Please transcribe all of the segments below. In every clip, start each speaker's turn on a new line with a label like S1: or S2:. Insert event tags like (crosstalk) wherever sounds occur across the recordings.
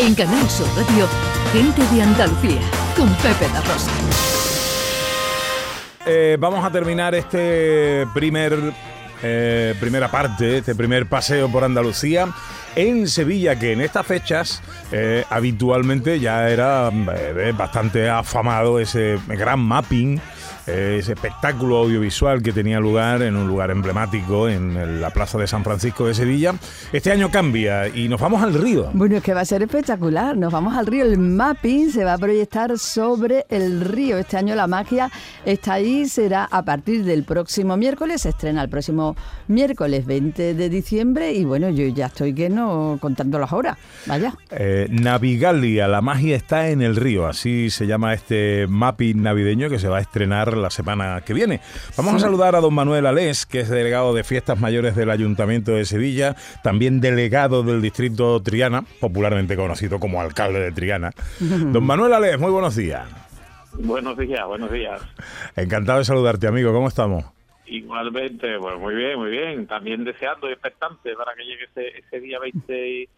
S1: En Canal Sur Radio, Gente de Andalucía, con Pepe La Rosa.
S2: Eh, vamos a terminar este primer eh, primera parte, este primer paseo por Andalucía en Sevilla, que en estas fechas eh, habitualmente ya era eh, bastante afamado ese gran mapping ese espectáculo audiovisual que tenía lugar en un lugar emblemático en la Plaza de San Francisco de Sevilla. Este año cambia y nos vamos al río.
S3: Bueno, es que va a ser espectacular. Nos vamos al río. El mapping se va a proyectar sobre el río. Este año la magia está ahí. Será a partir del próximo miércoles. Se estrena el próximo miércoles 20 de diciembre. Y bueno, yo ya estoy que no contando las horas. Vaya.
S2: Eh, Navigalia, la magia está en el río. Así se llama este mapping navideño que se va a estrenar la semana que viene. Vamos a saludar a don Manuel Alés, que es delegado de Fiestas Mayores del Ayuntamiento de Sevilla, también delegado del distrito Triana, popularmente conocido como alcalde de Triana. (laughs) Don Manuel Alés, muy buenos días.
S4: Buenos días, buenos días.
S2: Encantado de saludarte, amigo. ¿Cómo estamos?
S4: Igualmente, pues muy bien, muy bien. También deseando y expectante para que llegue ese, ese día 20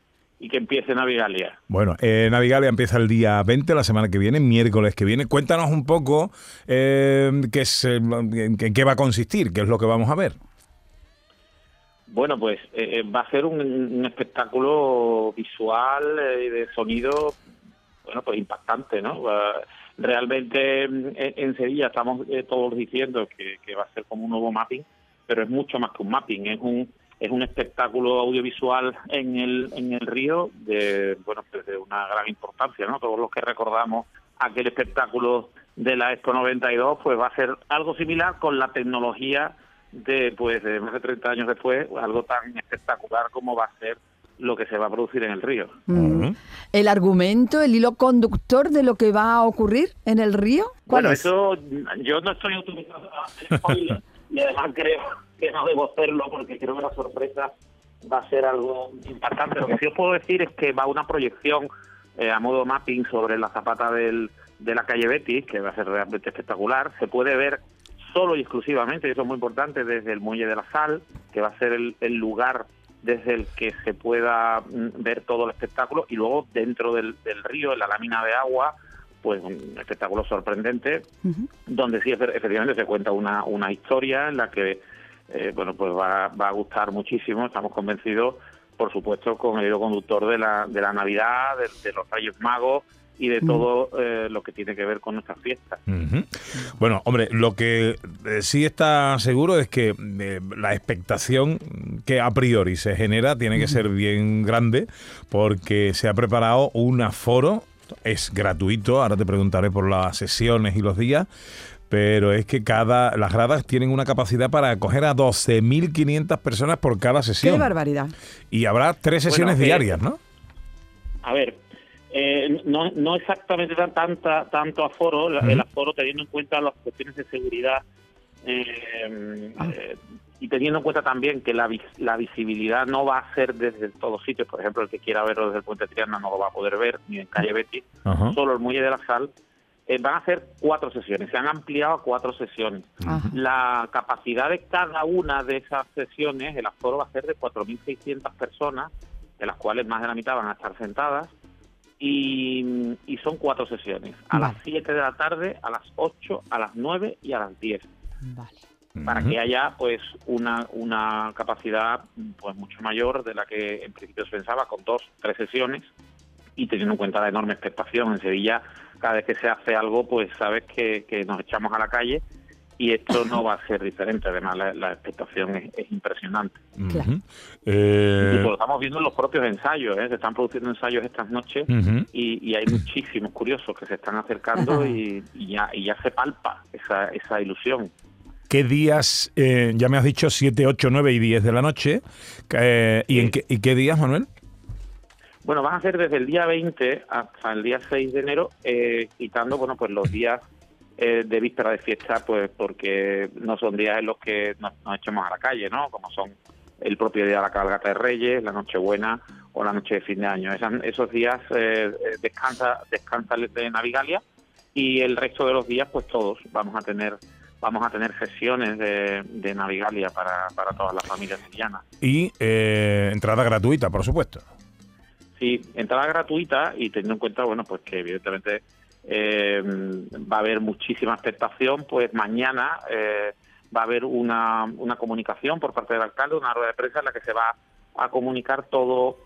S4: y que empiece Navigalia.
S2: Bueno, eh, Navigalia empieza el día 20, la semana que viene, miércoles que viene. Cuéntanos un poco eh, qué es, eh, en qué va a consistir, qué es lo que vamos a ver.
S4: Bueno, pues eh, va a ser un, espectáculo visual y de sonido, bueno, pues impactante, ¿no? realmente en, Sevilla estamos todos diciendo que, que va a ser como un nuevo mapping, pero es mucho más que un mapping, es un es un espectáculo audiovisual en el, en el río de, bueno, pues de una gran importancia, ¿no? Todos los que recordamos aquel espectáculo de la Expo 92, pues va a ser algo similar con la tecnología de, pues, de más de 30 años después, algo tan espectacular como va a ser lo que se va a producir en el río.
S3: Mm. ¿El argumento, el hilo conductor de lo que va a ocurrir en el río?
S4: ¿Cuál bueno, eso yo no estoy utilizando (laughs) y además creo que no debo hacerlo porque creo que la sorpresa va a ser algo impactante. Lo que sí os puedo decir es que va una proyección eh, a modo mapping sobre la zapata del, de la calle Betis, que va a ser realmente espectacular. Se puede ver solo y exclusivamente, y eso es muy importante, desde el Muelle de la Sal, que va a ser el, lugar desde el que se pueda mm, ver todo el espectáculo, y luego dentro del, río, en la lámina de agua, pues un espectáculo sorprendente, donde sí efectivamente se cuenta una, una historia en la que eh, bueno, pues va, va a gustar muchísimo, estamos convencidos, por supuesto, con el hilo conductor de la, de la Navidad, de, los Rayos Magos y de todo eh, lo que tiene que ver con nuestras fiestas.
S2: Bueno, hombre, lo que eh, sí está seguro es que la expectación que a priori se genera tiene que ser bien grande porque se ha preparado un aforo, es gratuito, ahora te preguntaré por las sesiones y los días, pero es que cada las gradas tienen una capacidad para acoger a 12.500 personas por cada sesión.
S3: ¡Qué barbaridad!
S2: Y habrá tres sesiones eh, diarias, ¿no?
S4: A ver, eh, no, no exactamente tanta, tanto aforo, el aforo teniendo en cuenta las cuestiones de seguridad eh, ah. y teniendo en cuenta también que la, la visibilidad no va a ser desde todos sitios, por ejemplo, el que quiera verlo desde el Puente Triana no lo va a poder ver, ni en Calle Betis, solo el Muelle de la Sal eh, van a ser cuatro sesiones, se han ampliado a cuatro sesiones. La capacidad de cada una de esas sesiones, el aforo va a ser de 4.600 personas, de las cuales más de la mitad van a estar sentadas, y, son cuatro sesiones, a las 7 de la tarde, a las 8, a las 9 y a las 10. Para que haya pues una, una capacidad pues mucho mayor de la que en principio se pensaba, con dos, tres sesiones, y teniendo en cuenta la enorme expectación en Sevilla, cada vez que se hace algo, pues sabes que, nos echamos a la calle y esto no va a ser diferente. Además, la, expectación es, impresionante. Eh, lo estamos viendo en los propios ensayos. ¿eh? Se están produciendo ensayos estas noches y, hay muchísimos curiosos que se están acercando y, ya, y ya se palpa esa, esa ilusión.
S2: ¿Qué días, eh, ya me has dicho 7, 8, 9 y 10 de la noche? ¿y, en qué, ¿Y qué días, Manuel?
S4: Bueno, van a ser desde el día 20 hasta el día 6 de enero, eh, quitando, bueno, pues los días eh, de víspera de fiesta, pues porque no son días en los que nos, echemos a la calle, ¿no? Como son el propio día de la cabalgata de Reyes, la Nochebuena o la noche de fin de año. esos días eh, descansa, descansa de Navigalia y el resto de los días, pues todos vamos a tener vamos a tener sesiones de, de Navigalia para, para todas las familias sevillanas.
S2: Y entrada gratuita, por supuesto.
S4: Sí, entrada gratuita y teniendo en cuenta, bueno, pues que evidentemente eh, va a haber muchísima expectación, pues mañana eh, va a haber una, una comunicación por parte del alcalde, una rueda de prensa en la que se va a comunicar todo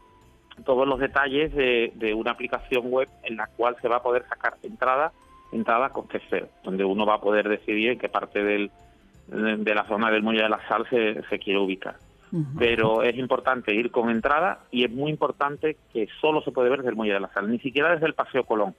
S4: todos los detalles de, una aplicación web en la cual se va a poder sacar entrada entrada con cero, donde uno va a poder decidir en qué parte del, de la zona del Muelle de la Sal se, se quiere ubicar. Pero es importante ir con entrada y es muy importante que solo se puede ver desde el Muelle de la Sal, ni siquiera desde el Paseo Colón,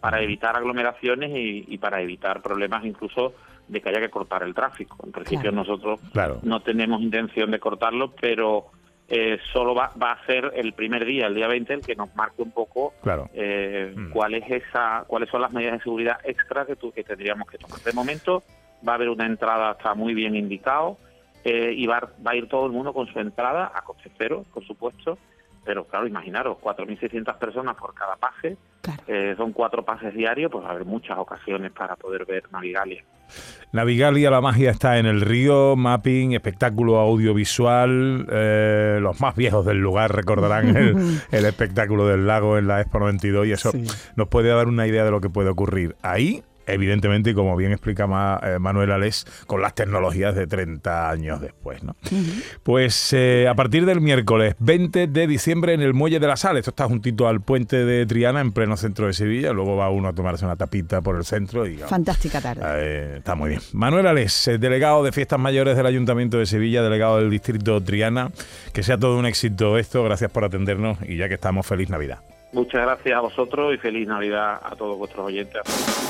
S4: para evitar aglomeraciones y, para evitar problemas incluso de que haya que cortar el tráfico. En principio nosotros no tenemos intención de cortarlo, pero eh, solo va, va, a ser el primer día, el día 20, el que nos marque un poco eh, mm. cuál es esa, cuáles son las medidas de seguridad extras que, que tendríamos que tomar. De momento va a haber una entrada, está muy bien indicado, eh, y va, va, a ir todo el mundo con su entrada a coste cero, por supuesto, pero claro, imaginaros, 4.600 personas por cada pase, eh, son cuatro pases diarios, pues va a haber muchas ocasiones para poder ver Navigalia.
S2: Navigalia, la magia está en el río, mapping, espectáculo audiovisual. Eh, los más viejos del lugar recordarán el, (laughs) espectáculo del lago en la Expo 92 y eso nos puede dar una idea de lo que puede ocurrir ahí evidentemente, y como bien explica eh, Manuel Alés, con las tecnologías de 30 años después. ¿no? Pues eh, a partir del miércoles 20 de diciembre en el Muelle de la Sal, esto está juntito al puente de Triana, en pleno centro de Sevilla, luego va uno a tomarse una tapita por el centro. y
S3: Fantástica tarde.
S2: Eh, está muy bien. Manuel Alés, delegado de Fiestas Mayores del Ayuntamiento de Sevilla, delegado del Distrito Triana, que sea todo un éxito esto, gracias por atendernos y ya que estamos, feliz Navidad.
S4: Muchas gracias a vosotros y feliz Navidad a todos vuestros oyentes.